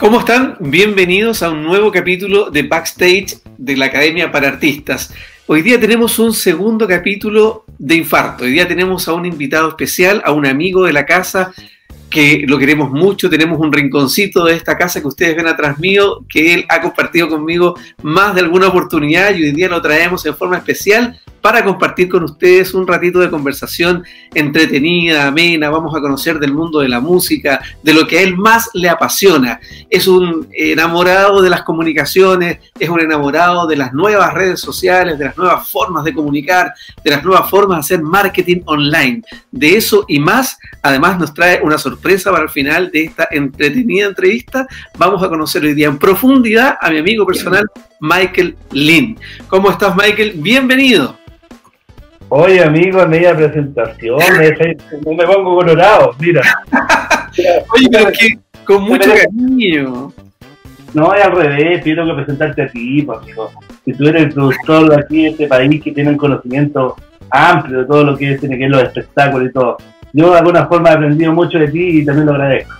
¿Cómo están? Bienvenidos a un nuevo capítulo de Backstage de la Academia para Artistas. Hoy día tenemos un segundo capítulo de infarto. Hoy día tenemos a un invitado especial, a un amigo de la casa que lo queremos mucho. Tenemos un rinconcito de esta casa que ustedes ven atrás mío, que él ha compartido conmigo más de alguna oportunidad y hoy día lo traemos en forma especial para compartir con ustedes un ratito de conversación entretenida, amena. Vamos a conocer del mundo de la música, de lo que a él más le apasiona. Es un enamorado de las comunicaciones, es un enamorado de las nuevas redes sociales, de las nuevas formas de comunicar, de las nuevas formas de hacer marketing online. De eso y más, además nos trae una sorpresa para el final de esta entretenida entrevista. Vamos a conocer hoy día en profundidad a mi amigo personal, Michael Lin. ¿Cómo estás, Michael? Bienvenido. Oye, amigo, en media presentación, no me pongo colorado, mira. Oye, pero que con mucho cariño. No, es al revés, quiero que presentarte a ti, pues, amigo. Si tú eres el productor de aquí de este país que tiene un conocimiento amplio de todo lo que tiene que ver los espectáculos y todo. Yo de alguna forma he aprendido mucho de ti y también lo agradezco.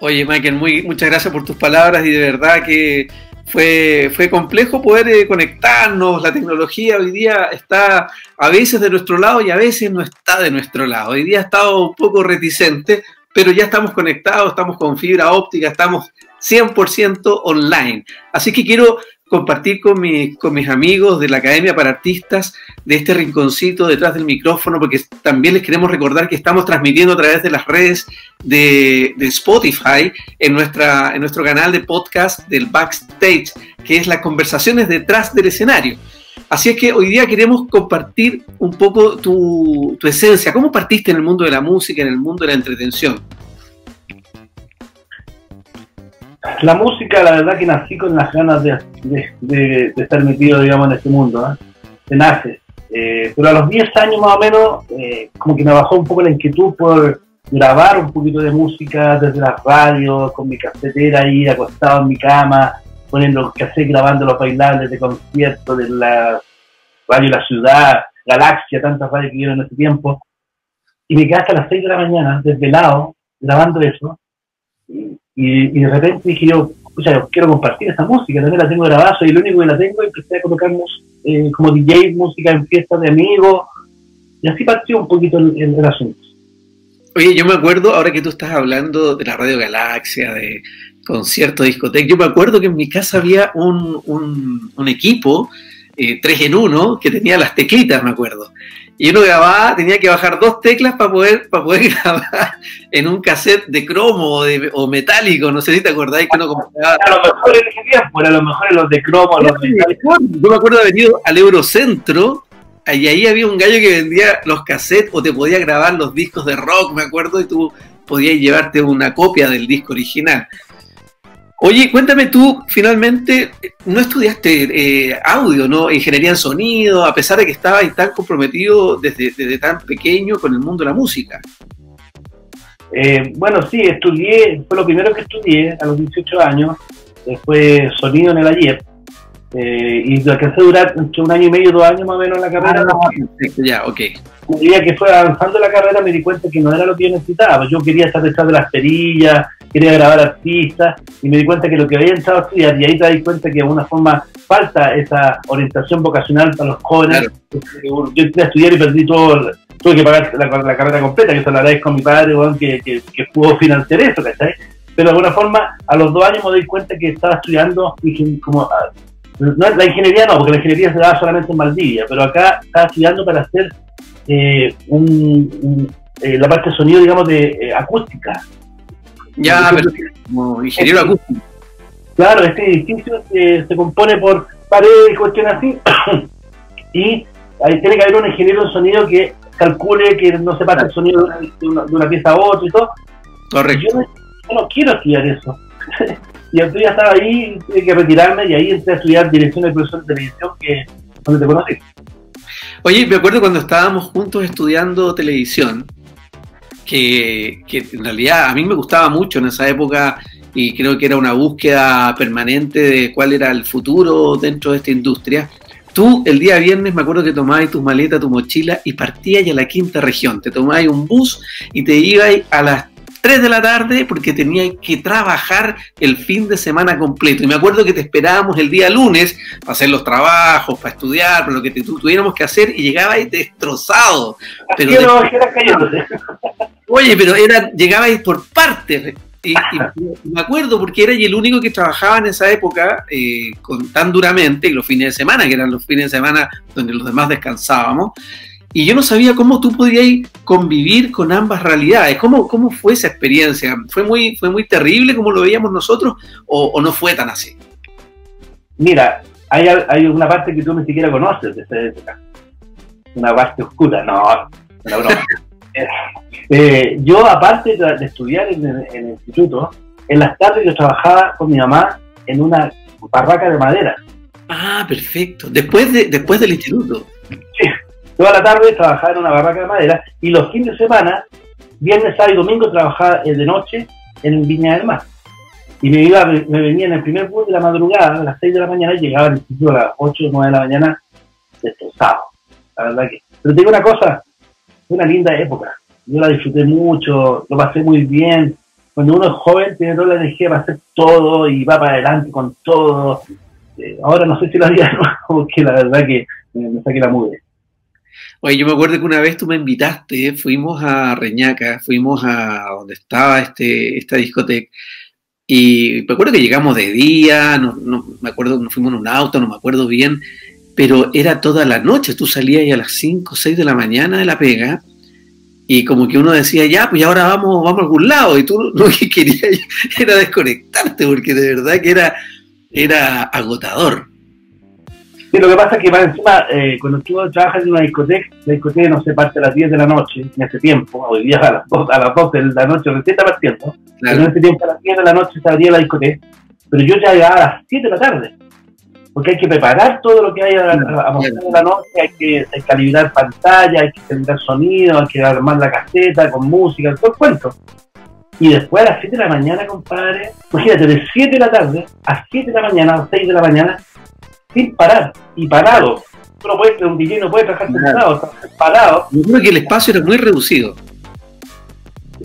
Oye, Michael, muy, muchas gracias por tus palabras y de verdad que fue, fue complejo poder eh, conectarnos, la tecnología hoy día está a veces de nuestro lado y a veces no está de nuestro lado. Hoy día ha estado un poco reticente, pero ya estamos conectados, estamos con fibra óptica, estamos 100% online. Así que quiero compartir con, con mis amigos de la Academia para Artistas de este rinconcito detrás del micrófono, porque también les queremos recordar que estamos transmitiendo a través de las redes de, Spotify en, nuestra, en nuestro canal de podcast del Backstage, que es las conversaciones detrás del escenario. Así es que hoy día queremos compartir un poco tu, tu esencia. ¿Cómo partiste en el mundo de la música, en el mundo de la entretención? La música, la verdad que nací con las ganas de, de, estar metido, digamos, en este mundo, ¿eh? Se nace. Pero a los 10 años más o menos, eh, como que me bajó un poco la inquietud por grabar un poquito de música desde las radios, con mi cafetera ahí acostado en mi cama, poniendo cassette, grabando los bailables de conciertos de la radio La Ciudad, Galaxia, tantas radios que vieron en ese tiempo. Y me quedé hasta las 6 de la mañana, desvelado, grabando eso. Y, de repente dije yo, yo quiero compartir esa música, también la tengo grabada, y lo único que la tengo, y empecé a colocarnos eh, como DJ música en fiestas de amigos, y así partió un poquito el, asunto. Oye, yo me acuerdo, ahora que tú estás hablando de la Radio Galaxia, de concierto, discoteca, yo me acuerdo que en mi casa había un, un, equipo, eh, 3 en 1, que tenía las teclitas, me acuerdo y uno grababa, tenía que bajar dos teclas para poder, para poder grabar en un cassette de cromo o, metálico, no sé si te acordáis que uno compraba. A lo mejor en ese tiempo, a lo mejor los de cromo, los metálicos. Yo me acuerdo de haber ido al Eurocentro, y ahí había un gallo que vendía los cassettes o te podía grabar los discos de rock, me acuerdo, y tú podías llevarte una copia del disco original. Oye, cuéntame tú, finalmente, no estudiaste eh, audio, ¿no? Ingeniería en sonido, a pesar de que estabas tan comprometido desde, tan pequeño con el mundo de la música. Eh, bueno, sí, estudié, fue lo primero que estudié a los 18 años, después sonido en el ayer, eh, y lo alcancé a durar entre un año y medio, dos años más o menos en la carrera. Ah, ya, ok. Un día que fue avanzando la carrera me di cuenta que no era lo que yo necesitaba, yo quería estar detrás de las perillas, quería grabar artistas y me di cuenta que lo que había entrado a estudiar y ahí te di cuenta que de alguna forma falta esa orientación vocacional para los jóvenes. Yo entré a estudiar y perdí todo, tuve que pagar la, carrera completa, que se la agradezco a mi padre, que, que, que, pudo financiar eso, ¿cachai? Pero de alguna forma, a los dos años me doy cuenta que estaba estudiando como ah, la ingeniería no, porque la ingeniería se daba solamente en Maldivia, pero acá estaba estudiando para hacer eh, un, eh, la parte de sonido, digamos, de eh, acústica. Ya, pero como ingeniero acústico. Claro, este edificio se compone por paredes y cuestiones así, y ahí tiene que haber un ingeniero de sonido que calcule que no se pase el sonido de una, pieza a otra y todo. Correcto. Yo no, quiero estudiar eso. y entonces ya estaba ahí, tuve que retirarme y ahí entré a estudiar dirección de profesor de televisión, que donde te conocí. Oye, me acuerdo cuando estábamos juntos estudiando televisión, que, en realidad a mí me gustaba mucho en esa época y creo que era una búsqueda permanente de cuál era el futuro dentro de esta industria. Tú el día viernes me acuerdo que tomabas tus maletas, tu mochila y partías a la quinta región. Te tomabas un bus y te ibas a las 3 de la tarde porque tenía que trabajar el fin de semana completo. Y me acuerdo que te esperábamos el día lunes para hacer los trabajos, para estudiar, para lo que tuviéramos que hacer y llegabais destrozado. Pero Oye, pero era, llegabais por partes. Y, me acuerdo porque era el único que trabajaba en esa época eh, con, tan duramente, los fines de semana, que eran los fines de semana donde los demás descansábamos, y yo no sabía cómo tú podías convivir con ambas realidades. ¿Cómo, cómo fue esa experiencia? ¿Fue muy, ¿Fue muy terrible como lo veíamos nosotros o, no fue tan así? Mira, hay, hay, una parte que tú ni siquiera conoces de esa época. Una parte oscura, no, una broma. Eh, yo, aparte de, estudiar en, el instituto, en las tardes yo trabajaba con mi mamá en una barraca de madera. Ah, perfecto. Después, de, después del instituto. Sí, toda la tarde trabajaba en una barraca de madera y los fines de semana, viernes, sábado y domingo, trabajaba de noche en Viña del Mar. Y me iba, me, venía en el primer bus de la madrugada, a las 6 de la mañana, y llegaba al instituto a las 8 o 9 de la mañana, destrozado. La verdad que. Pero te digo una cosa, fue una linda época. Yo la disfruté mucho, lo pasé muy bien. Cuando uno es joven, tiene toda la energía para hacer todo y va para adelante con todo. Eh, ahora no sé si lo haría porque la verdad que me, saqué la mugre. Oye, yo me acuerdo que una vez tú me invitaste, fuimos a Reñaca, fuimos a donde estaba este, esta discoteca, y me acuerdo que llegamos de día, no, no, me acuerdo nos fuimos en un auto, no me acuerdo bien, pero era toda la noche, tú salías ahí a las 5 o 6 de la mañana de la pega, y como que uno decía, ya, pues ahora vamos, vamos a algún lado, y tú lo que querías era desconectarte, porque de verdad que era, era agotador. Sí, lo que pasa es que más encima, eh, cuando tú trabajas en una discoteca, la discoteca no se parte a las 10 de la noche, en ese tiempo, hoy día a las 2, a las 12 de la noche recién está partiendo, pero en ese tiempo a las 10 de la noche se abría la discoteca, pero yo ya llegaba a las 7 de la tarde, porque hay que preparar todo lo que hay a, a, la noche, hay que, calibrar pantalla, hay que calibrar sonido, hay que armar la caseta con música, todo el cuento. Y después a las 7 de la mañana, compadre, imagínate, de 7 de la tarde a 7 de la mañana, a 6 de la mañana, sin parar y parado. Tú no puedes, un DJ no puede trabajar sentado, parado. Yo creo que el espacio era muy reducido.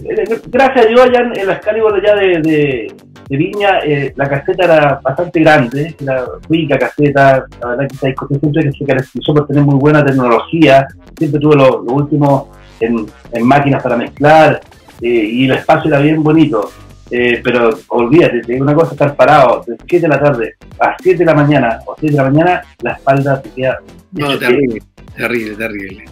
Eh, gracias a Dios, allá en, las Excalibur ya de, de, Viña, eh, la caseta era bastante grande, era rica caseta, la verdad que esta discoteca siempre se caracterizó por tener muy buena tecnología, siempre tuvo lo, último en, máquinas para mezclar, eh, y el espacio era bien bonito. Eh, pero olvídate, te una cosa, estar parado de 7 de la tarde a 7 de la mañana o 7 de la mañana, la espalda te queda... No, terrible, terrible.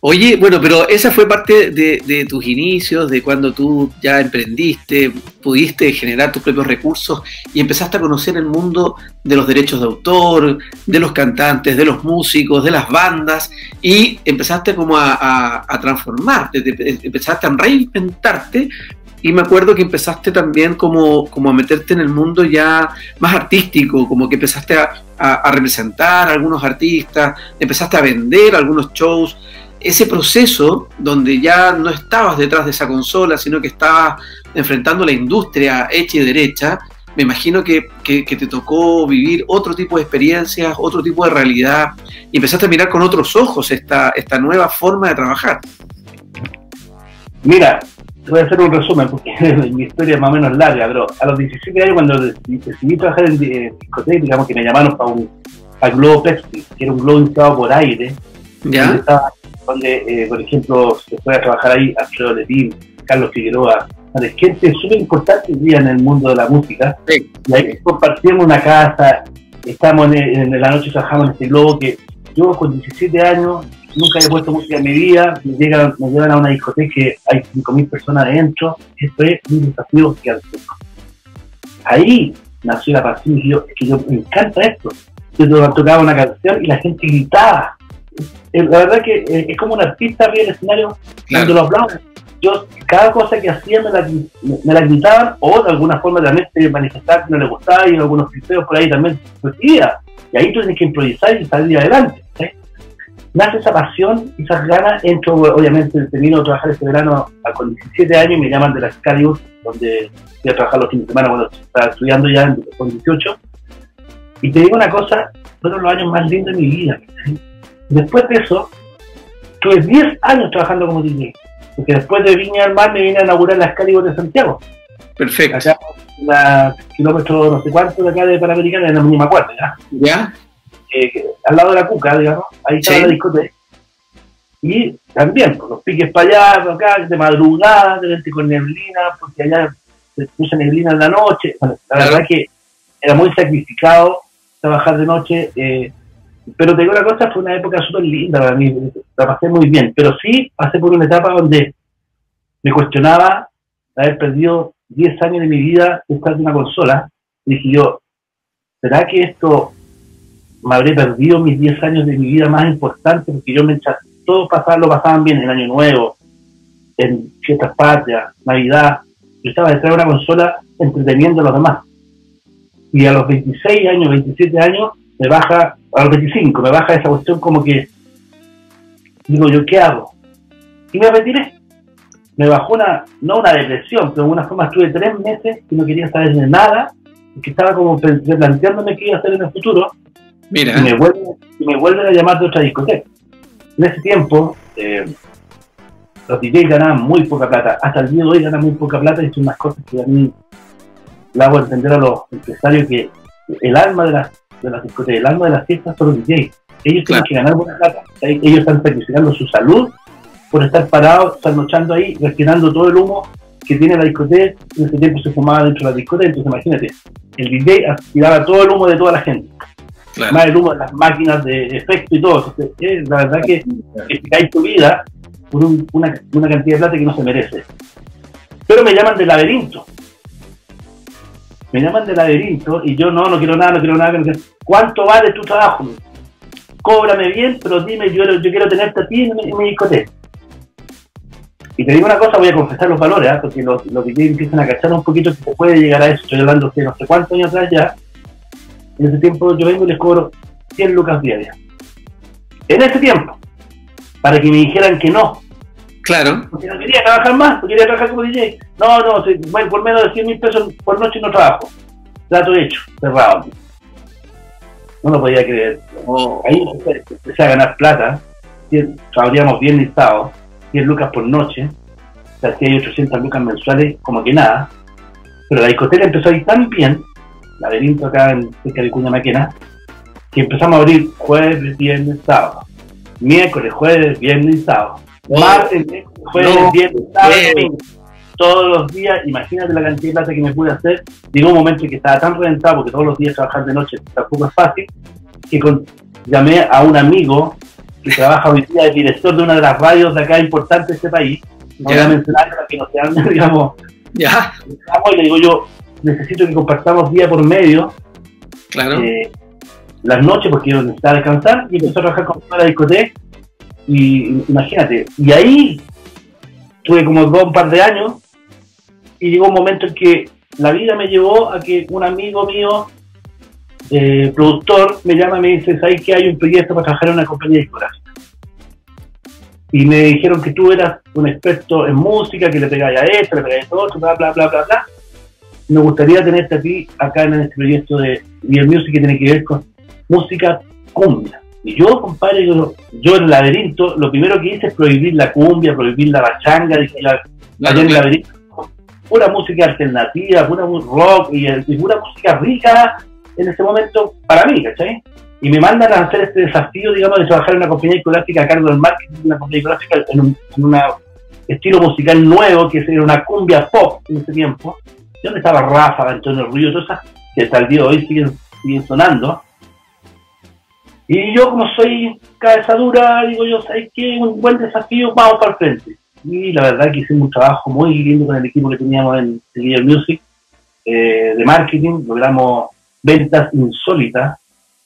Oye, bueno, pero esa fue parte de, tus inicios, de cuando tú ya emprendiste, pudiste generar tus propios recursos y empezaste a conocer el mundo de los derechos de autor, de los cantantes, de los músicos, de las bandas y empezaste como a, a transformarte, empezaste a reinventarte y me acuerdo que empezaste también como, como a meterte en el mundo ya más artístico, como que empezaste a, representar a algunos artistas, empezaste a vender algunos shows. Ese proceso donde ya no estabas detrás de esa consola, sino que estabas enfrentando la industria hecha y derecha, me imagino que, que, te tocó vivir otro tipo de experiencias, otro tipo de realidad, y empezaste a mirar con otros ojos esta, esta nueva forma de trabajar. Mira, voy a hacer un resumen porque mi historia es más o menos larga, pero a los 17 años cuando decidí, trabajar en, discoteca, digamos que me llamaron para un para Globo Pepsi, que era un globo inflado por aire, ¿Ya? donde, eh, por ejemplo, se puede trabajar ahí Alfredo Letín, Carlos Figueroa, gente súper importante día en el mundo de la música, y ahí compartíamos una casa, estamos en, en la noche trabajamos en este globo que yo con 17 años nunca he puesto música en mi vida, me, llegan, me llevan a una discoteca que hay 5.000 personas adentro, esto es un desafío gigantesco. Ahí nació la pasión y yo, es que yo me encanta esto. Yo tocaba una canción y la gente gritaba. La verdad que es como un artista arriba del escenario cuando los aplauden. Yo, cada cosa que hacía me la, me, la gritaban o de alguna forma también manifestar que no le gustaba y algunos criterios por ahí también Y ahí tú tienes que improvisar y salir adelante nace esa pasión, esas ganas, entro, obviamente, termino de trabajar este verano con 17 años y me llaman de la Excalibur, donde voy a trabajar los fines de semana cuando estaba estudiando ya con 18. Y te digo una cosa, fueron los años más lindos de mi vida. Después de eso, tuve 10 años trabajando como DJ. porque después de Viña del Mar me vine a inaugurar la Excalibur de Santiago. Perfecto. Acá, la kilómetro no sé cuánto de acá de Panamericana, en la misma cuarta, ¿ya? ¿Ya? Eh, al lado de la Cuca, digamos, ahí estaba Sí. la discoteca. Y también, pues, los piques para allá, para acá, de madrugada, de repente con neblina, porque allá se puso neblina en la noche. Bueno, la Claro. verdad que era muy sacrificado trabajar de noche, eh, pero te digo una cosa, fue una época súper linda para mí, la pasé muy bien, pero sí pasé por una etapa donde me cuestionaba haber perdido 10 años de mi vida de una consola, y dije yo, ¿será que esto me habré perdido mis 10 años de mi vida más importantes? Porque yo me todos pasaban, lo pasaban bien en Año Nuevo, en fiestas patrias, Navidad, yo estaba detrás de una consola entreteniendo a los demás. Y a los 26 años, 27 años, me baja, a los 25, me baja esa cuestión como que, digo yo, ¿qué hago? Y me retiré. Me bajó una, no una depresión, pero de alguna forma estuve tres meses que no quería saber de nada, que estaba como pe- planteándome qué iba a hacer en el futuro, Mira. y me vuelven, me vuelven a llamar de otra discoteca. En ese tiempo, eh, los DJs ganaban muy poca plata. Hasta el día de hoy ganan muy poca plata y son unas cosas que a mí le hago entender a los empresarios que el alma de las, de las discotecas, el alma de las fiestas son los DJs. Ellos Claro. tienen que ganar buena plata. Ellos están sacrificando su salud por estar parados, trasnochando ahí, respirando todo el humo que tiene la discoteca. En ese tiempo se fumaba dentro de la discoteca, entonces imagínate, el DJ aspiraba todo el humo de toda la gente Claro. más el humo de las máquinas de efecto y todo. Entonces, eh, la verdad que explicáis tu vida por un- una, una cantidad de plata que no se merece. Pero me llaman de laberinto. Me llaman de laberinto y yo no, no quiero nada, no quiero nada. no quiero- ¿Cuánto vale tu trabajo? Cóbrame bien, pero dime, yo, yo quiero tenerte a ti en mi, en mi discoteca. Y te digo una cosa, voy a confesar los valores, ¿ah? porque los, los DJs empiezan a cachar un poquito que se puede llegar a eso. Estoy hablando de no sé cuántos años atrás ya. En ese tiempo yo vengo y les cobro 100 lucas diarias. En ese tiempo, para que me dijeran que no, Claro. porque no quería trabajar más, porque quería trabajar como DJ. No, no, si- bueno, por menos de 100 mil pesos por noche no trabajo. Trato hecho, cerrado. No lo podía creer. Oh, Ahí empecé, a ganar plata, trabajamos bien listados, 100 lucas por noche, o sea, hacía ahí 800 lucas mensuales, como que nada. Pero la discoteca empezó a ir tan bien, laberinto acá en cerca de Cuña Maquena, que empezamos a abrir jueves, viernes, sábado. Miércoles, jueves, viernes y sábado. Oh. Martes, jueves, No. viernes, sábado. Todos los días, imagínate la cantidad de plata que me pude hacer. Llegó un momento en que estaba tan reventado, porque todos los días trabajar de noche tampoco es fácil, que con- llamé a un amigo que trabaja hoy día de director de una de las radios de acá importantes de este país, no voy a mencionar para que no sean, digamos, ya. y le digo yo, necesito que compartamos día por medio Claro. eh, las noches porque yo necesitaba descansar y empecé a trabajar con la discoteca y imagínate, y ahí tuve como dos un par de años y llegó un momento en que la vida me llevó a que un amigo mío eh, productor me llama y me dice, ¿sabes que hay un proyecto para trabajar en una compañía discográfica? Y me dijeron que tú eras un experto en música, que le pegáis a esto, le pegáis a bla, bla, bla, bla, bla. Me gustaría tenerte a ti acá en este proyecto de Real Music que tiene que ver con música cumbia. Y yo, compadre, yo, yo en el laberinto, lo primero que hice es prohibir la cumbia, prohibir la bachanga, dije, ya, Claro, en el laberinto, pura música alternativa, pura rock y, y pura música rica en ese momento para mí, ¿cachai? Y me mandan a hacer este desafío, digamos, de trabajar en una compañía discográfica a cargo del marketing de una compañía discográfica en un en una estilo musical nuevo, que era una cumbia pop en ese tiempo, estaba Rafa, Antonio Río, todas que hasta el día de hoy siguen, siguen sonando. Y yo, como soy cabeza dura, digo yo, ¿sabes qué? Un buen desafío, vamos para el frente. Y la verdad que hicimos un trabajo muy lindo con el equipo que teníamos en Leader Music eh, de marketing, logramos ventas insólitas,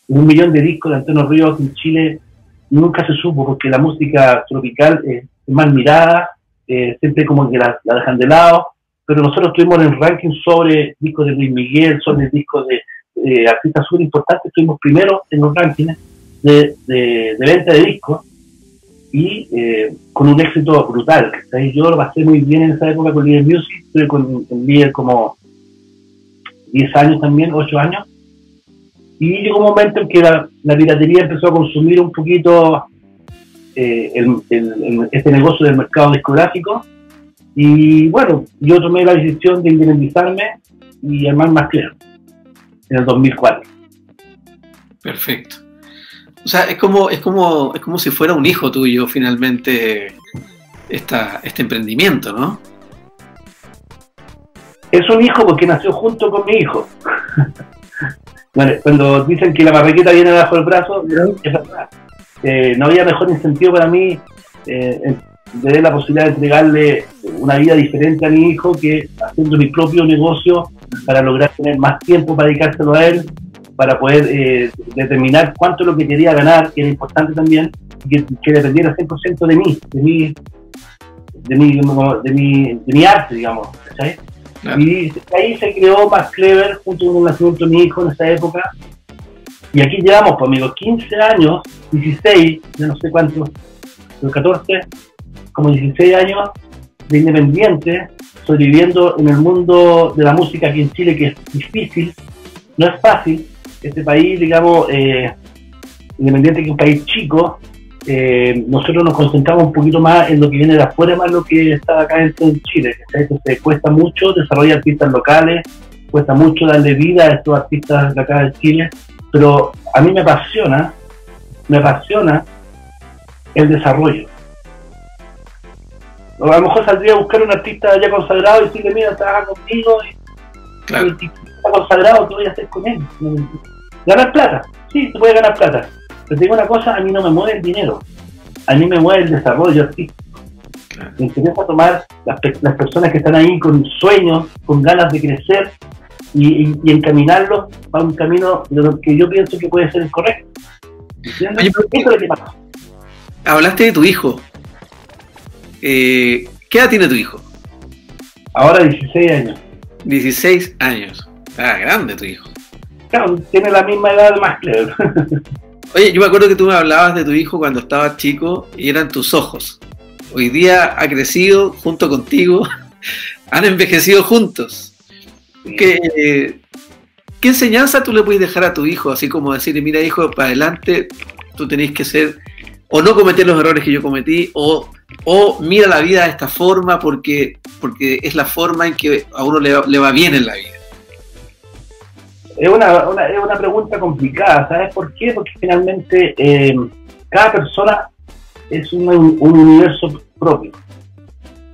un millón de discos de Antonio Ríos en Chile nunca se supo porque la música tropical es mal mirada, eh, siempre como que la dejan de lado, pero nosotros estuvimos en el ranking sobre discos de Luis Miguel, sobre discos de eh, artistas súper importantes, estuvimos primero en los rankings de, de, de venta de discos y eh, con un éxito brutal. Yo lo pasé muy bien en esa época con Líder Music, estuve con el Líder como 10 años también, 8 años, y llegó un momento en que la, la piratería empezó a consumir un poquito eh, este negocio del mercado discográfico. Y bueno, yo tomé la decisión de independizarme y armar más claro en el 2004. Perfecto. O sea, es como, es como, es como si fuera un hijo tuyo finalmente esta, este emprendimiento, ¿no? Es un hijo porque nació junto con mi hijo. bueno, cuando dicen que la marraqueta viene bajo el brazo, es verdad. Eh, no había mejor incentivo para mí eh, de la posibilidad de entregarle una vida diferente a mi hijo que haciendo mi propio negocio para lograr tener más tiempo para dedicárselo a él, para poder eh, determinar cuánto es lo que quería ganar, que era importante también, y que, dependiera 100% de mí, de mi, de mi, de mi, de mi arte, digamos. Y ahí se creó Más Clever junto con el nacimiento de mi hijo en esa época. Y aquí llevamos, pues amigos, 15 años, 16, ya no sé cuántos, 14, como 16 años de independiente, sobreviviendo en el mundo de la música aquí en Chile, que es difícil, no es fácil. Este país, digamos, eh, independiente que es un país chico, eh, nosotros nos concentramos un poquito más en lo que viene de afuera, más lo que está acá de Chile. Entonces, cuesta mucho desarrollar artistas locales, cuesta mucho darle vida a estos artistas de acá de Chile, pero a mí me apasiona, me apasiona el desarrollo a lo mejor saldría a buscar un artista ya consagrado y decirle, mira, trabaja conmigo y, claro. está consagrado, ¿qué voy a hacer con él? Ganar plata, sí, se puede ganar plata. Pero te digo una cosa, a mí no me mueve el dinero, a mí me mueve el desarrollo artístico. Me interesa tomar las, las, personas que están ahí con sueños, con ganas de crecer y, encaminarlos a un camino de lo que yo pienso que puede ser el correcto. Oye, Eso es lo que pasa. Hablaste de tu hijo. Eh, ¿Qué edad tiene tu hijo? Ahora 16 años. 16 años. Ah, grande tu hijo. Claro, tiene la misma edad más claro. Oye, yo me acuerdo que tú me hablabas de tu hijo cuando estaba chico y eran tus ojos. Hoy día ha crecido junto contigo, han envejecido juntos. ¿Qué, ¿Qué enseñanza tú le puedes dejar a tu hijo? Así como decirle, mira hijo, para adelante tú tenés que ser, o no cometer los errores que yo cometí, o o mira la vida de esta forma porque, porque es la forma en que a uno le, va bien en la vida? Es una, es una pregunta complicada, ¿sabes por qué? Porque finalmente eh, cada persona es un, universo propio.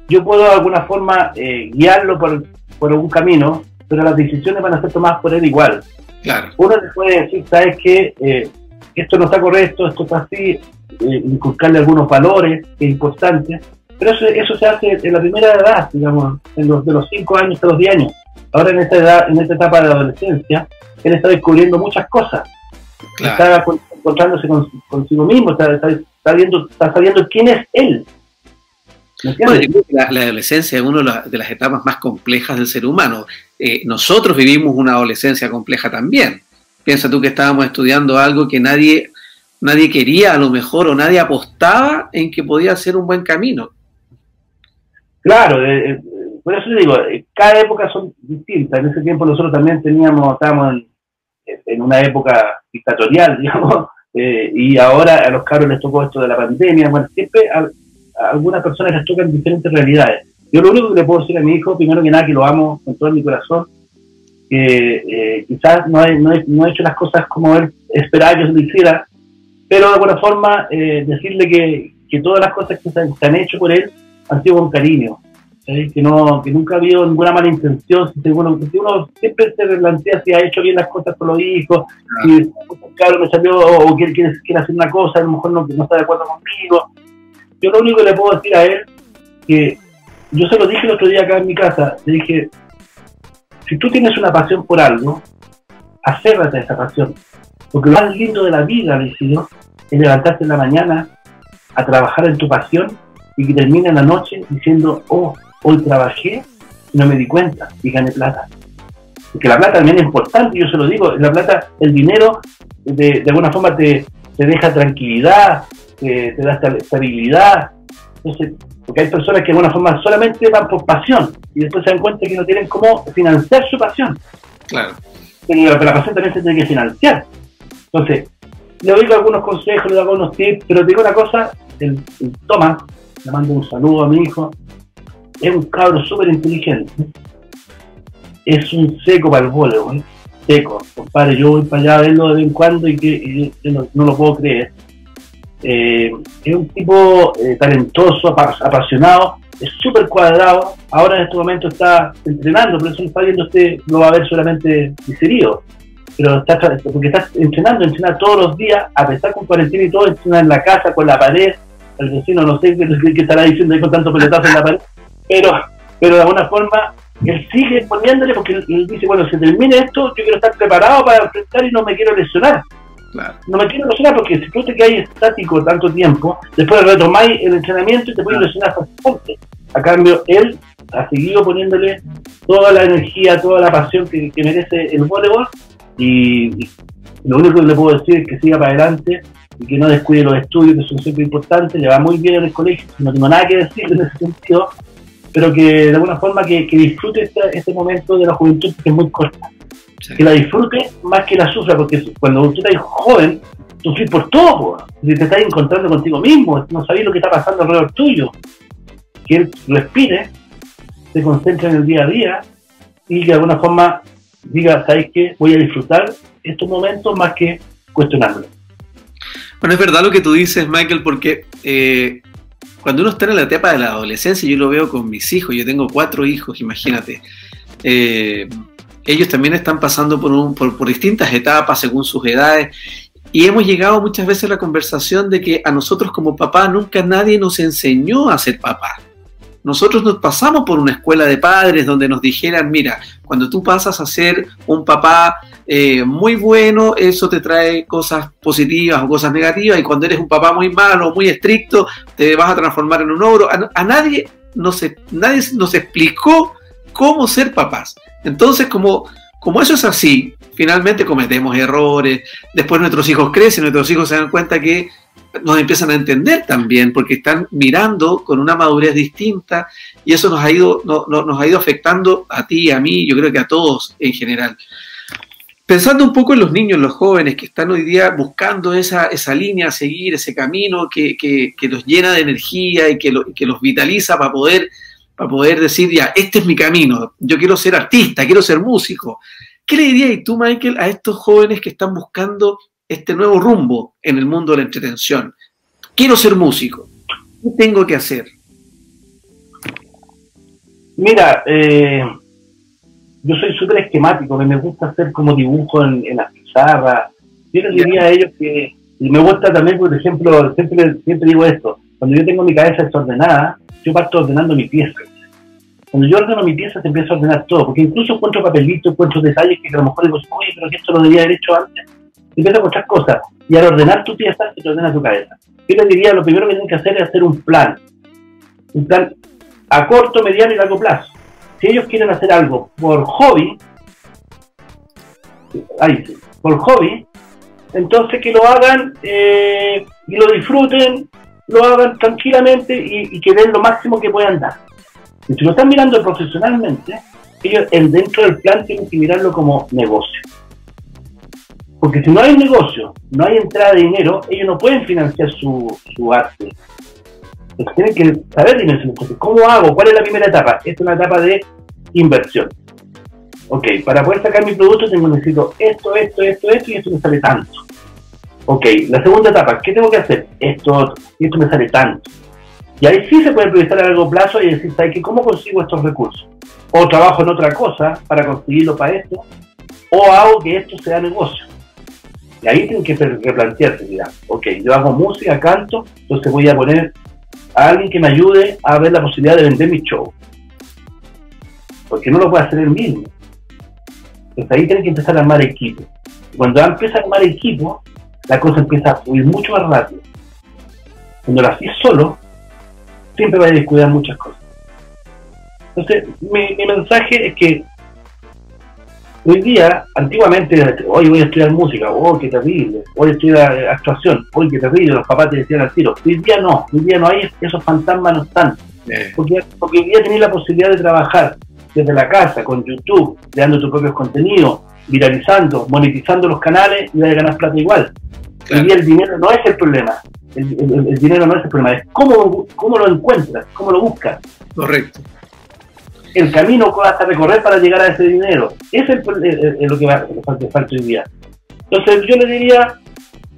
Yo puedo de alguna forma eh, guiarlo por, por un camino, pero las decisiones van a ser tomadas por él igual. Claro. Uno le puede decir, ¿sabes qué? Eh, esto no está correcto, esto está así, eh, inculcarle algunos valores, que es importante, pero eso, eso se hace en la primera edad, digamos, en los, de los 5 años a los 10 años. Ahora en esta edad, en esta etapa de adolescencia, él está descubriendo muchas cosas. Está encontrándose consigo mismo, está, está, viendo, está sabiendo quién es él. la, adolescencia es una de las etapas más complejas del ser humano. Eh, nosotros vivimos una adolescencia compleja también. Piensa tú que estábamos estudiando algo que nadie nadie quería a lo mejor o nadie apostaba en que podía ser un buen camino. Claro, eh, eh, por eso digo, eh, cada época son distintas. En ese tiempo nosotros también teníamos, estábamos en, una época dictatorial, digamos, y ahora a los caros les tocó esto de la pandemia. Bueno, siempre a, algunas personas les tocan diferentes realidades. Yo lo único que le puedo decir a mi hijo, primero que nada, que lo amo con todo mi corazón, que quizás no he, no, no he hecho las cosas como él esperaba que se lo hiciera, pero de alguna forma eh, decirle que, que, todas las cosas que se han, hecho por él han sido con cariño, que no que nunca ha habido ninguna mala intención, si uno, siempre se replantea si ha hecho bien las cosas con los hijos, si claro me salió o quiere, quiere, hacer una cosa, a lo mejor no, no está de acuerdo conmigo. Yo lo único que le puedo decir a él, que yo se lo dije el otro día acá en mi casa, le dije, si tú tienes una pasión por algo, acérrate a esa pasión. Porque lo más lindo de la vida, le dije es levantarte en la mañana a trabajar en tu pasión y que termine en la noche diciendo, oh, hoy trabajé y no me di cuenta y gané plata. Porque la plata también es importante, yo se lo digo, la plata, el dinero de, de alguna forma te, te deja tranquilidad, te, te, da estabilidad. Entonces, porque hay personas que de alguna forma solamente van por pasión y después se dan cuenta que no tienen cómo financiar su pasión. Claro. Pero la pasión también se tiene que financiar. Entonces, le doy algunos consejos, le doy algunos tips, pero te digo una cosa, el, Tomás, le mando un saludo a mi hijo, es un cabro súper inteligente. Es un seco para el vole, seco. Compadre, yo voy para allá a verlo de vez en cuando y que no, lo puedo creer. Eh, es un tipo eh, talentoso, apasionado, es súper cuadrado. Ahora en este momento está entrenando, pero eso no está viendo usted, lo va a ver solamente diserido. Pero está, porque está entrenando, entrena todos los días, a pesar con cuarentena y todo, entrena en la casa, con la pared. El vecino no sé qué, estará diciendo ahí con tanto pelotazo en la pared, pero, pero de alguna forma él sigue poniéndole porque él, dice, bueno, si termine esto, yo quiero estar preparado para enfrentar y no me quiero lesionar. No me quiero lesionar porque si tú te quedas estático tanto tiempo, después retomáis el entrenamiento y te puedes lesionar fácilmente. A cambio, él ha seguido poniéndole toda la energía, toda la pasión que, merece el voleibol y, lo único que le puedo decir es que siga para adelante y que no descuide los estudios, que son siempre importantes, le va muy bien en el colegio, no tengo nada que decir en ese sentido, pero que de alguna forma que, disfrute este, este, momento de la juventud que es muy corta. Que la disfrute más que la sufra, porque cuando usted está joven, sufrís por todo, si te estás encontrando contigo mismo, no sabés lo que está pasando alrededor tuyo. Que él respire, se concentre en el día a día y que de alguna forma diga, ¿sabes qué? Voy a disfrutar estos momentos más que cuestionarlo. Bueno, es verdad lo que tú dices, Michael, porque eh, cuando uno está en la etapa de la adolescencia, yo lo veo con mis hijos, yo tengo cuatro hijos, imagínate. Eh, ellos también están pasando por, por, distintas etapas según sus edades y hemos llegado muchas veces a la conversación de que a nosotros como papá nunca nadie nos enseñó a ser papá. Nosotros nos pasamos por una escuela de padres donde nos dijeran, mira, cuando tú pasas a ser un papá eh, muy bueno, eso te trae cosas positivas o cosas negativas, y cuando eres un papá muy malo, muy estricto, te vas a transformar en un ogro. A, nadie, nos, nadie nos explicó cómo ser papás. Entonces, como, como eso es así, finalmente cometemos errores, después nuestros hijos crecen, nuestros hijos se dan cuenta que nos empiezan a entender también, porque están mirando con una madurez distinta y eso nos ha ido, nos ha ido afectando a ti, a mí, yo creo que a todos en general. Pensando un poco en los niños, los jóvenes que están hoy día buscando esa, esa línea a seguir, ese camino que, los llena de energía y que, que los vitaliza para poder, para poder decir, ya, este es mi camino, yo quiero ser artista, quiero ser músico. ¿Qué le dirías tú, Michael, a estos jóvenes que están buscando este nuevo rumbo en el mundo de la entretención. Quiero ser músico. ¿Qué tengo que hacer? Mira, eh, yo soy súper esquemático, me gusta hacer como dibujo en, en las pizarras. Yo les diría a ellos que, y me gusta también, por ejemplo, siempre, siempre digo esto, cuando yo tengo mi cabeza desordenada, yo parto ordenando mi pieza. Cuando yo ordeno mi pieza, se empieza a ordenar todo, porque incluso encuentro papelitos, encuentro detalles que a lo mejor digo, oye, pero que esto lo debía haber hecho antes empieza a muchas cosas. Y al ordenar tu pieza, se te ordena tu cabeza. Yo les diría, lo primero que tienen que hacer es hacer un plan. Un plan a corto, mediano y largo plazo. Si ellos quieren hacer algo por hobby, ahí por hobby, entonces que lo hagan eh, y lo disfruten, lo hagan tranquilamente y, que den lo máximo que puedan dar. Y si lo están mirando profesionalmente, ellos dentro del plan tienen que mirarlo como negocio. Porque si no hay negocio, no hay entrada de dinero, ellos no pueden financiar su, su arte. Entonces tienen que saber dimensionar. ¿cómo hago? ¿Cuál es la primera etapa? Esta es una etapa de inversión. Ok, para poder sacar mi producto tengo necesito esto, esto, esto, esto y esto me sale tanto. Ok, la segunda etapa, ¿qué tengo que hacer? Esto, otro, y esto me sale tanto. Y ahí sí se puede proyectar a largo plazo y decir, ¿sabes qué? ¿Cómo consigo estos recursos? O trabajo en otra cosa para conseguirlo para esto, o hago que esto sea negocio. Y ahí tienen que replantearse, mira, ok, yo hago música, canto, entonces voy a poner a alguien que me ayude a ver la posibilidad de vender mi show. Porque no lo puede hacer él mismo. Entonces ahí tienen que empezar a armar equipo. cuando empieza a armar equipo, la cosa empieza a fluir mucho más rápido. Cuando lo haces solo, siempre va a descuidar muchas cosas. Entonces, mi mensaje es que Hoy día, antiguamente, hoy voy a estudiar música, oh, qué terrible, voy a estudiar actuación, hoy qué terrible, los papás te decían al tiro. Hoy día no, hoy día no hay, esos fantasmas no están. Porque, porque hoy día tenés la posibilidad de trabajar desde la casa, con YouTube, creando tus propios contenidos, viralizando, monetizando los canales y vas a ganar plata igual. Hoy día el dinero no es el problema, el, dinero no es el problema, es cómo, cómo lo encuentras, cómo lo buscas. Correcto. El camino que vas a recorrer para llegar a ese dinero. Eso es, lo que va falta, falta hoy día. Entonces yo le diría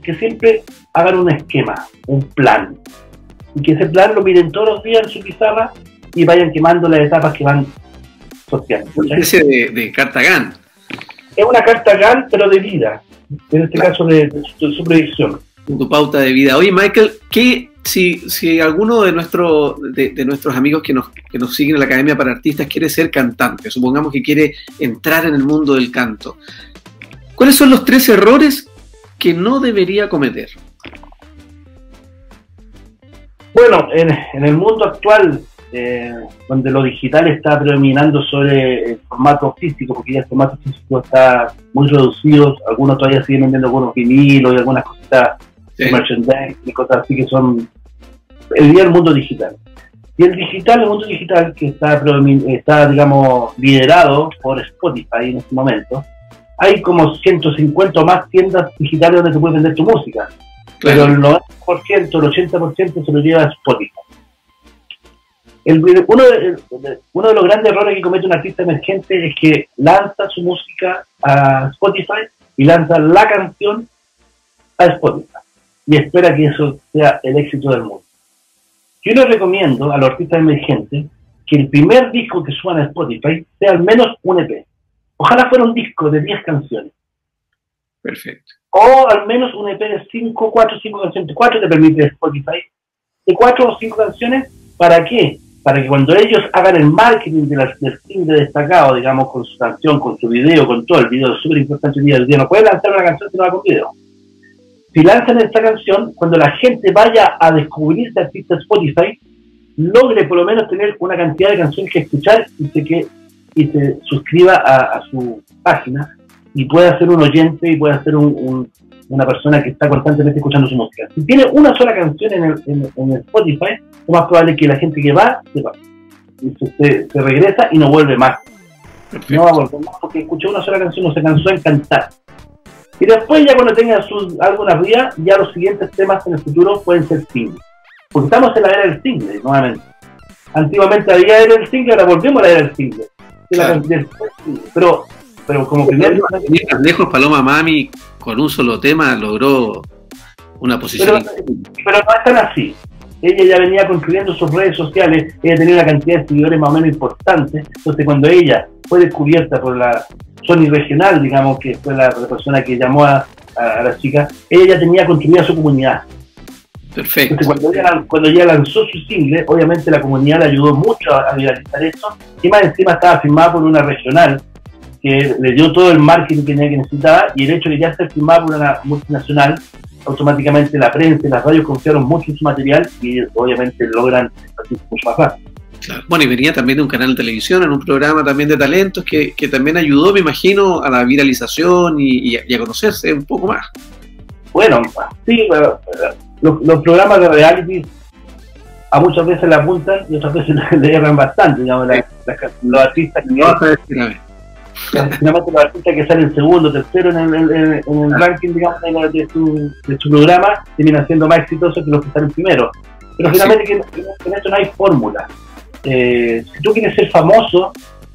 que siempre hagan un esquema, un plan. Y que ese plan lo miren todos los días en su pizarra y vayan quemando las etapas que van sorteando. Una especie de, de carta GAN. Es una carta GAN, pero de vida. En este caso de, su predicción. Tu pauta de vida. Oye, Michael, ¿qué, si, si alguno de, nuestro, de, nuestros amigos que nos, que nos siguen en la Academia para Artistas quiere ser cantante, supongamos que quiere entrar en el mundo del canto, ¿cuáles son los tres errores que no debería cometer? Bueno, en, el mundo actual, eh, donde lo digital está predominando sobre el formato físico, porque ya el formato físico está muy reducido, algunos todavía siguen vendiendo algunos vinilos y algunas cositas de merchandising y cosas así que son el día del mundo digital. Y el digital, el mundo digital que está, está digamos, liderado por Spotify en este momento, hay como 150 más tiendas digitales donde se puede vender tu música. Pero el 90%, el 80% se lo lleva a Spotify. El, uno, de, uno de los grandes errores que comete un artista emergente es que lanza su música a Spotify y lanza la canción a Spotify y espera que eso sea el éxito del mundo. Yo les recomiendo a los artistas emergentes que el primer disco que suban a Spotify sea al menos un EP. Ojalá fuera un disco de 10 canciones. Perfecto. O al menos un EP de 5, 4, 5 canciones. 4 te permite Spotify. De 4 o 5 canciones, ¿para qué? Para que cuando ellos hagan el marketing de la, del single destacado, digamos, con su canción, con su video, con todo el video, es súper importante el día del día. No puede lanzar una canción si no va con video. Si lanzan esta canción, cuando la gente vaya a descubrir este artista Spotify, logre por lo menos tener una cantidad de canciones que escuchar y se, que, y se suscriba a, su página y pueda ser un oyente y pueda ser una persona que está constantemente escuchando su música. Si tiene una sola canción en el, Spotify, lo más probable que la gente que va se va. Y se, regresa y no vuelve más. No va a volver más porque escuchó una sola canción, no se cansó en cantar. Y después, ya cuando tenga sus algunas vías, ya los siguientes temas en el futuro pueden ser singles. Porque estamos en la era del single, nuevamente. Antiguamente había era del single, ahora volvemos a la era del single. Pero, pero como que... lejos, Paloma Mami, con un solo tema, logró una posición. Pero, pero no es tan así. Ella ya venía construyendo sus redes sociales, ella tenía una cantidad de seguidores más o menos importante. Entonces, cuando ella fue descubierta por la Sony Regional, digamos, que fue la, persona que llamó a, la chica, ella ya tenía construida su comunidad. Perfecto. Entonces, cuando ella, lanzó su single, obviamente la comunidad le ayudó mucho a, viralizar eso. Y más encima estaba firmada por una regional que le dio todo el marketing que que necesitaba y el hecho de ya estar firmada por una multinacional, automáticamente la prensa y las radios confiaron mucho en su material y obviamente logran mucho más rápido. Bueno, y venía también de un canal de televisión, en un programa también de talentos que, también ayudó, me imagino, a la viralización y, a, conocerse un poco más. Bueno, sí, los, programas de reality a muchas veces le apuntan y otras veces le erran bastante, digamos, los artistas que... los artistas que salen segundo, tercero en el, en, ah. ranking, digamos, de su, de su programa, terminan siendo más exitosos que los que salen primero. Pero finalmente en esto no hay fórmula. Eh, si tú quieres ser famoso,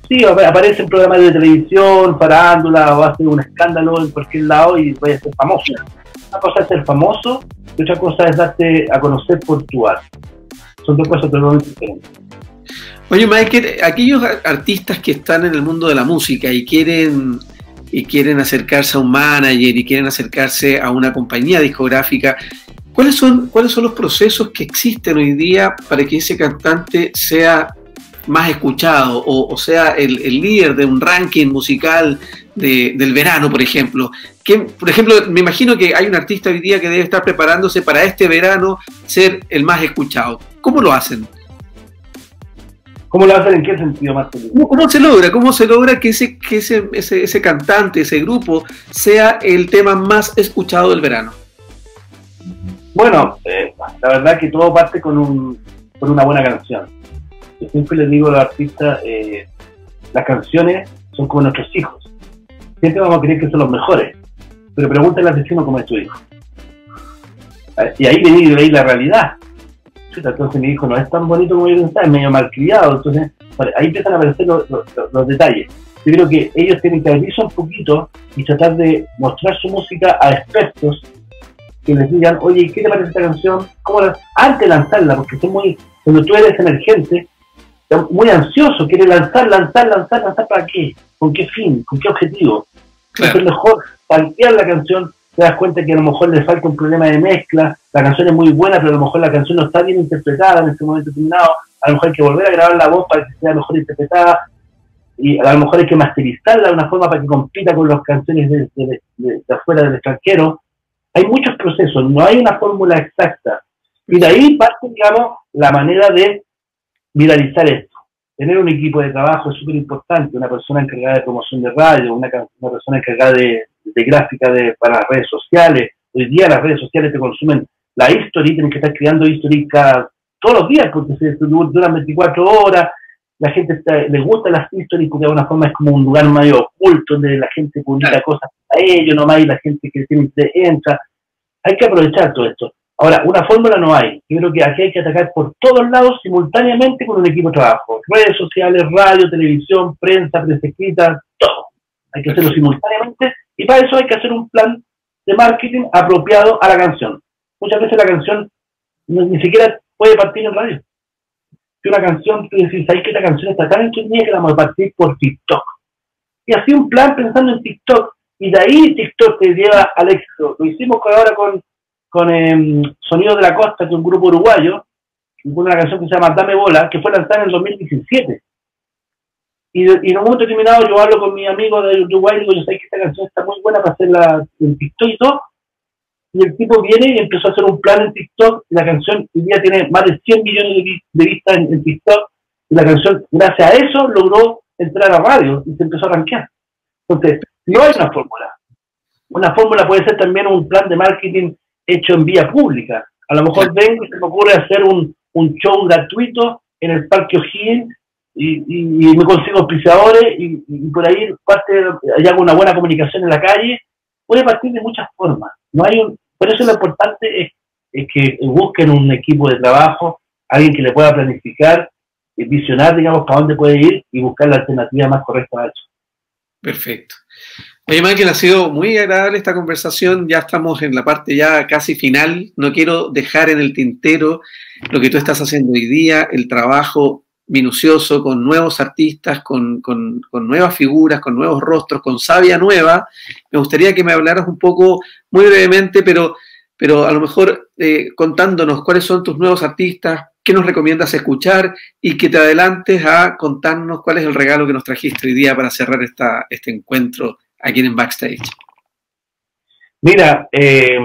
sí, aparece en programas de televisión, farándula, o hace un escándalo en cualquier lado y voy a ser famoso. Una cosa es ser famoso y otra cosa es darte a conocer por tu arte. Son dos cosas totalmente diferentes. Oye, Michael, aquellos artistas que están en el mundo de la música y quieren y quieren acercarse a un manager y quieren acercarse a una compañía discográfica, ¿Cuáles son, ¿Cuáles son los procesos que existen hoy día para que ese cantante sea más escuchado o, sea el, líder de un ranking musical del verano, por ejemplo? Que, por ejemplo, me imagino que hay un artista hoy día que debe estar preparándose para este verano ser el más escuchado. ¿Cómo lo hacen? ¿Cómo lo hacen? ¿En qué sentido, más ¿Cómo, ¿Cómo, se logra? ¿Cómo se logra que, ese, que ese, ese, ese cantante, ese grupo, sea el tema más escuchado del verano? Bueno, eh, la verdad que todo parte con, un, con una buena canción. Yo siempre les digo a los artistas, eh, las canciones son como nuestros hijos. Siempre vamos a creer que son los mejores, pero pregúntale al vecino cómo es tu hijo. Y ahí le ahí la realidad. Entonces mi hijo no es tan bonito como yo pensaba, es medio malcriado. Entonces, ahí empiezan a aparecer los, detalles. Yo creo que ellos tienen que abrirse un poquito y tratar de mostrar su música a expertos que les digan, oye, ¿qué te parece esta canción? ¿Cómo Antes de lanzarla, porque son muy, cuando tú eres emergente, muy ansioso, quiere lanzar, lanzar, lanzar, lanzar, ¿para qué? ¿Con qué fin? ¿Con qué objetivo? Claro. Es mejor plantear la canción, te das cuenta que a lo mejor le falta un problema de mezcla, la canción es muy buena, pero a lo mejor la canción no está bien interpretada en este momento determinado, a lo mejor hay que volver a grabar la voz para que sea mejor interpretada, y a lo mejor hay que masterizarla de una forma para que compita con las canciones de, afuera del extranjero. Hay muchos procesos, no hay una fórmula exacta. Y de ahí parte, digamos, la manera de viralizar esto. Tener un equipo de trabajo es súper importante, una persona encargada de promoción de radio, una, persona encargada de, gráfica de, para las redes sociales. Hoy día las redes sociales te consumen la history, tienes que estar creando history todos los días porque se duran 24 horas, la gente le gusta las historias porque de alguna forma es como un lugar medio oculto donde la gente publica cosas a ellos nomás y la gente que tiene entra. Hay que aprovechar todo esto. Ahora, una fórmula no hay. Yo creo que aquí hay que atacar por todos lados simultáneamente con un equipo de trabajo. Redes sociales, radio, televisión, prensa, prensa escrita, todo. Hay que hacerlo simultáneamente y para eso hay que hacer un plan de marketing apropiado a la canción. Muchas veces la canción ni siquiera puede partir en radio. Que una canción, tú decís, ¿sabes que esta canción está tan entretenida que la vamos a partir por TikTok? Y así un plan pensando en TikTok y de ahí TikTok te lleva al éxito. Lo hicimos ahora con con eh, Sonido de la Costa, que es un grupo uruguayo, una canción que se llama Dame Bola, que fue lanzada en el 2017. Y, y en un momento determinado yo hablo con mi amigo de Uruguay y digo, yo sé que esta canción está muy buena para hacerla en TikTok y todo. Y el tipo viene y empezó a hacer un plan en TikTok. Y la canción hoy día tiene más de 100 millones de, vistas en, TikTok. Y la canción, gracias a eso, logró entrar a radio y se empezó a rankear. Entonces, no hay una fórmula. Una fórmula puede ser también un plan de marketing hecho en vía pública. A lo mejor vengo y se me ocurre hacer un, show gratuito en el Parque O'Higgins y, me consigo auspiciadores y, por ahí parte, hay hago una buena comunicación en la calle. Puede partir de muchas formas. No hay un, por eso lo importante es, que busquen un equipo de trabajo, alguien que le pueda planificar, visionar, digamos, para dónde puede ir y buscar la alternativa más correcta a eso. Perfecto. Oye, Michael, ha sido muy agradable esta conversación. Ya estamos en la parte ya casi final. No quiero dejar en el tintero lo que tú estás haciendo hoy día, el trabajo minucioso con nuevos artistas, con, nuevas figuras, con nuevos rostros, con sabia nueva. Me gustaría que me hablaras un poco, muy brevemente, pero, pero a lo mejor eh, contándonos cuáles son tus nuevos artistas, qué nos recomiendas escuchar y que te adelantes a contarnos cuál es el regalo que nos trajiste hoy día para cerrar esta, este encuentro aquí en Backstage? Mira, eh,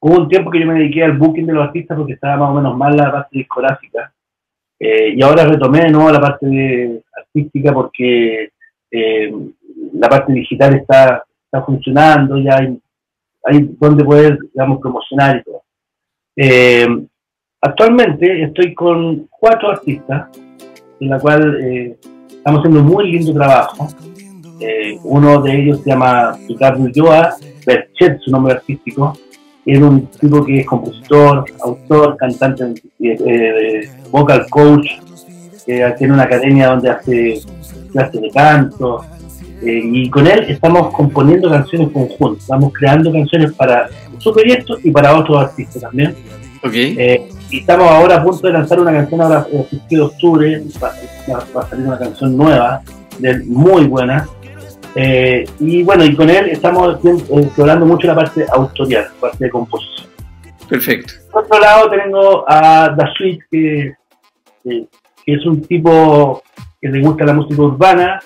hubo un tiempo que yo me dediqué al booking de los artistas porque estaba más o menos mal la parte discográfica. Eh, y ahora retomé de nuevo la parte artística porque eh, la parte digital está, está funcionando, ya hay, hay donde poder, digamos, promocionar y todo. actualmente estoy con cuatro artistas, en la cual estamos haciendo un muy lindo trabajo. Eh, uno de ellos se llama Ricardo Ulloa, Berchet, su nombre artístico. Es un tipo que es compositor, autor, cantante, eh, vocal coach, tiene una academia donde hace clases de canto. Eh, y con él estamos componiendo canciones conjuntas, estamos creando canciones para su proyecto y para otros artistas también. y estamos ahora a punto de lanzar una canción ahora el de octubre, va, va, a salir una canción nueva, de, muy buena, eh, y bueno, y con él estamos explorando mucho la parte autorial, la parte de composición. Perfecto. Por otro lado tengo a Da Sweet, que, es un tipo que le gusta la música urbana,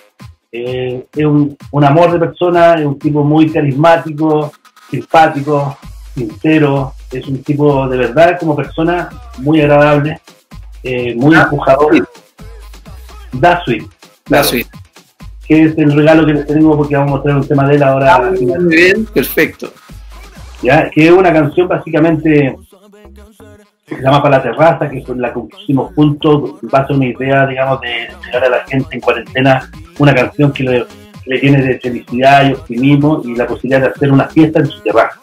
eh, es un, amor de persona, es un tipo muy carismático, simpático, sincero, es un tipo de verdad como persona muy agradable, eh, muy ah, empujador. Da Sweet que es el regalo que les tenemos porque vamos a mostrar un tema de él ahora. Ah, muy bien, perfecto. ¿Ya? Que es una canción básicamente que se llama Para la Terraza, que es la que pusimos juntos, base una idea, digamos, de llegar a la gente en cuarentena una canción que le, le tiene de felicidad y optimismo y la posibilidad de hacer una fiesta en su terraza.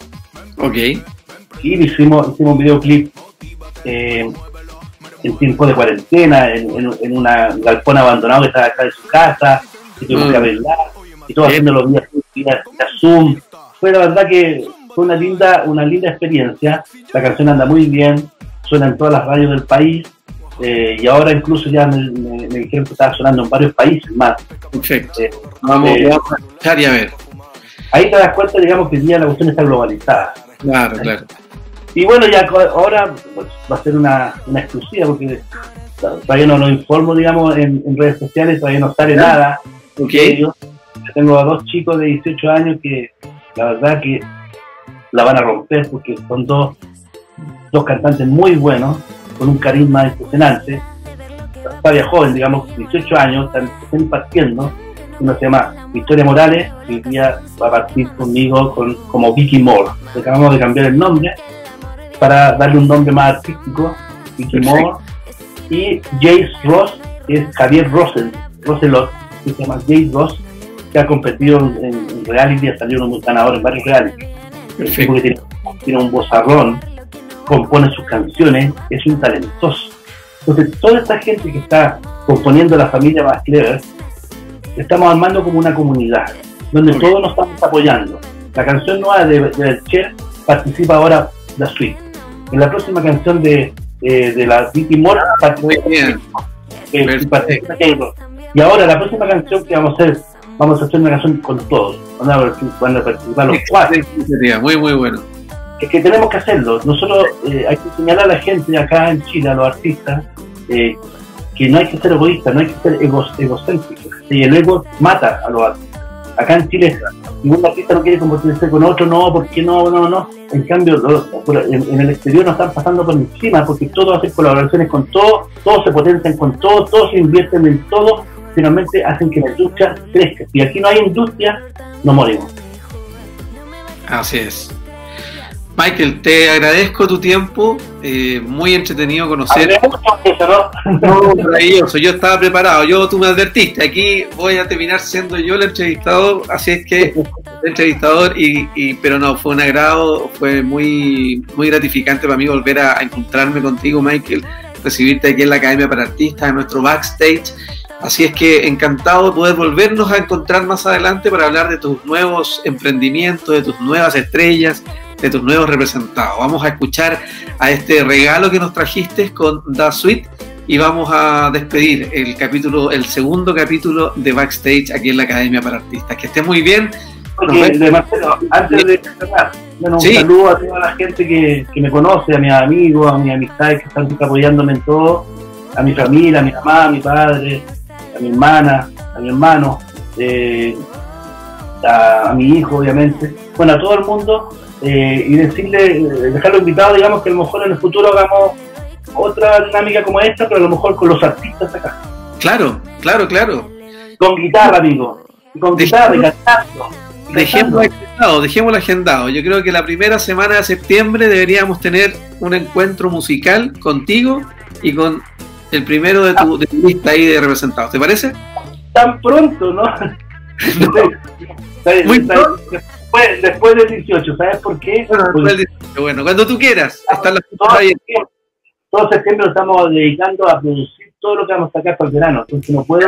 Ok. videoclip, hicimos, hicimos un videoclip eh, en tiempo de cuarentena, en, en, una galpón abandonado que estaba acá de su casa, y tuvimos que mm. arreglar, y todo haciendo los días vía Zoom. Fue la verdad que fue una linda, una linda experiencia. La canción anda muy bien, suena en todas las radios del país. Eh, y ahora incluso ya me, dijeron que estaba sonando en varios países más. Perfecto. Eh, vamos, eh, vamos, a escuchar y a ver. Ahí te das cuenta, digamos, que día la cuestión está globalizada. Claro, claro. Y bueno, ya ahora pues, va a ser una, una exclusiva porque todavía no lo informo, digamos, en, redes sociales, todavía no sale nada. Okay. Yo tengo a dos chicos de 18 años que la verdad que la van a romper porque son dos, dos cantantes muy buenos, con un carisma impresionante. Todavía joven, digamos, 18 años, están, están partiendo. Uno se llama Victoria Morales, que hoy día va a partir conmigo con, como Vicky Moore. Acabamos de cambiar el nombre para darle un nombre más artístico, Vicky Moore. Y Jace Ross, que es Javier Rossel, Rosselot, que se llama Jace Ross, que ha competido en, reality, ha salido un ganador en varios reality. Porque tiene, tiene un vozarrón, compone sus canciones, es un talentoso. Entonces, toda esta gente que está componiendo la familia más clever, estamos armando como una comunidad, donde todos nos estamos apoyando. La canción nueva de, de Cher participa ahora la suite. En la próxima canción de, eh, de la Vicky Moore participa, y ahora la próxima canción que vamos a hacer vamos a hacer una canción con todos, van a, participar los cuatro. Muy, muy bueno. Es que tenemos que hacerlo. Nosotros eh, hay que señalar a la gente acá en Chile, a los artistas, eh, que no hay que ser egoísta, no hay que ser egocéntrico. Y el ego mata a los artistas. Acá en Chile, ningún artista no quiere convertirse con otro, no, porque no, no, no. En cambio, en, el exterior nos están pasando por encima, porque todos hacen colaboraciones con todos, todos se potencian con todos, todos se invierten en todo finalmente hacen que la industria crezca. Si aquí no hay industria, no morimos. Así es. Michael, te agradezco tu tiempo, eh, muy entretenido conocer. ¿no? maravilloso, yo estaba preparado, yo tú me advertiste, aquí voy a terminar siendo yo el entrevistador, así es que el entrevistador, y, pero no, fue un agrado, fue muy, muy gratificante para mí volver a, a encontrarme contigo, Michael, recibirte aquí en la Academia para Artistas, en nuestro backstage Así es que encantado de poder volvernos a encontrar más adelante para hablar de tus nuevos emprendimientos, de tus nuevas estrellas, de tus nuevos representados. Vamos a escuchar a este regalo que nos trajiste con Da Suite y vamos a despedir el capítulo, el segundo capítulo de Backstage aquí en la Academia para Artistas. Que esté muy bien. de Marcelo, antes de cerrar, un saludo a toda la gente que, me conoce, a mis amigos, a mis amistades que están apoyándome en todo, a mi familia, a mi mamá, a mi padre, a mi hermana, a mi hermano, eh, a, mi hijo, obviamente, bueno, a todo el mundo, eh, y decirle, eh, dejarlo invitado, digamos, que a lo mejor en el futuro hagamos otra dinámica como esta, pero a lo mejor con los artistas acá. Claro, claro, claro. Con guitarra, amigo. Con guitarra y cantando. Dejémoslo agendado, dejémoslo agendado. Yo creo que la primera semana de septiembre deberíamos tener un encuentro musical contigo y con el primero de tu, lista ahí de representados. ¿Te parece? Tan pronto, ¿no? Muy Después, después, del 18, ¿sabes por qué? Bueno, después del 18, bueno, cuando tú quieras. Están las todo, ahí. todo septiembre lo estamos dedicando a producir todo lo que vamos a sacar para el verano, entonces no puedo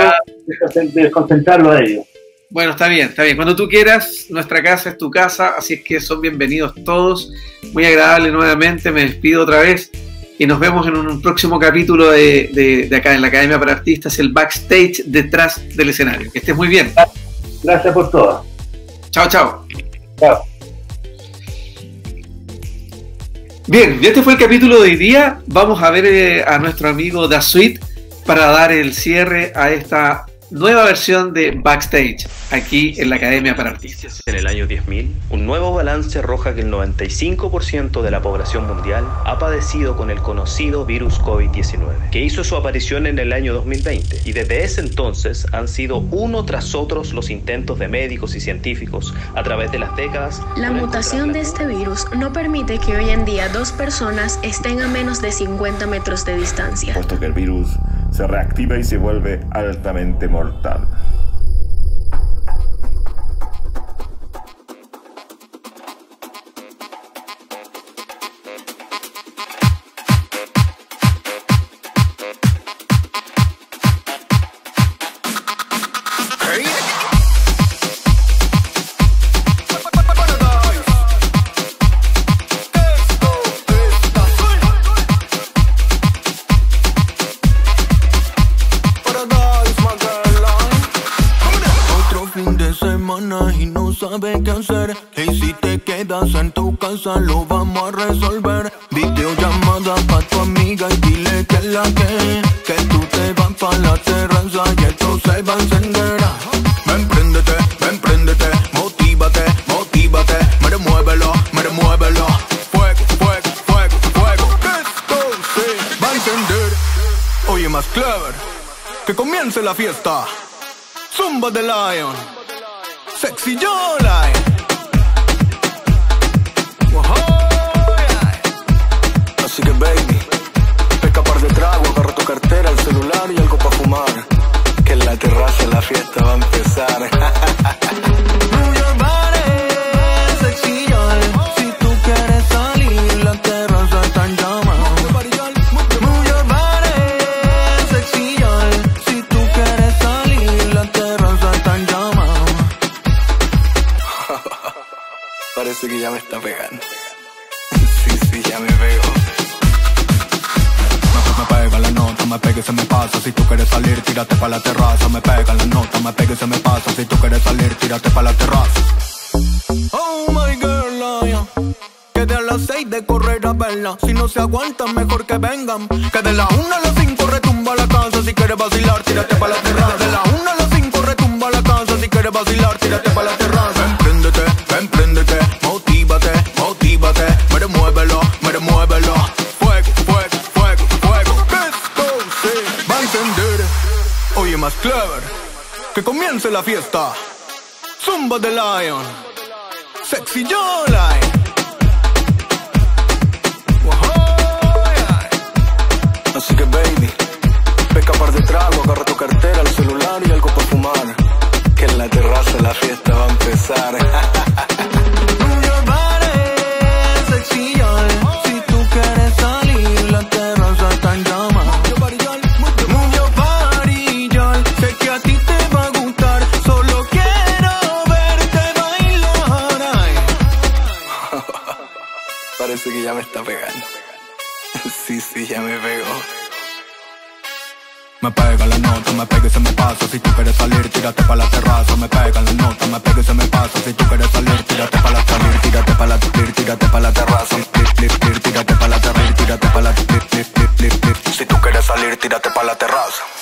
desconcentrarlo a ellos. Bueno, está bien, está bien. Cuando tú quieras, nuestra casa es tu casa, así es que son bienvenidos todos. Muy agradable nuevamente, me despido otra vez y nos vemos en un próximo capítulo de, acá en la Academia para Artistas, el backstage detrás del escenario. Que estés muy bien. Gracias por todo. Chao, chao. Chao. Bien, este fue el capítulo de hoy día. Vamos a ver eh, a nuestro amigo Da Sweet para dar el cierre a esta nueva versión de Backstage, aquí en la Academia para Artistas. En el año 10.000, un nuevo balance arroja que el 95% de la población mundial ha padecido con el conocido virus COVID-19, que hizo su aparición en el año 2020, y desde ese entonces han sido uno tras otros los intentos de médicos y científicos a través de las décadas. La mutación de este virus no permite que hoy en día dos personas estén a menos de 50 metros de distancia. Puesto que el virus se reactiva y se vuelve altamente mortal. Lo vamos a resolver. Videollamada pa' tu amiga y dile que la que, que tú te vas pa' la terraza y esto se va a encender. Ven, préndete, ven, préndete, motívate, motívate, me remuévelo, me remuévelo. Fuego, fuego, fuego, fuego, esto se va a encender. Oye, más clever, que comience la fiesta. Zumba de Lion, Parece que ya me está pegando. Sí, sí, ya me pegó. Me, pega la nota, me pega y se me pasa. Si tú quieres salir, tírate pa' la terraza. Me pega la nota, me pega y se me pasa. Si tú quieres salir, tírate pa' la terraza. Oh my girl, lion. Que de las seis de correr a verla. Si no se aguantan, mejor que vengan. Que de la una a las cinco retumba la casa. Si quieres vacilar, tírate pa' la terraza. De la una a las cinco retumba la casa. Si quieres vacilar, tírate clever. Que comience la fiesta. Zumba de Lion. Sexy Jolie. Así que baby, pesca par de trago, agarra tu cartera, el celular y algo para fumar. Que en la terraza la fiesta va a empezar. que ya me está pegando. Sí, sí, ya me pegó. Me pega la nota, me pega y se me pasa. Si tú quieres salir, tírate pa' la terraza. Me pega la nota, me pega y se me pasa. Si tú quieres salir, tírate pa' la salir Tírate pa' la salir, tírate pa' la terraza. Tírate pa' la salir, tírate pa' la Si tú quieres salir, tírate pa' la terraza.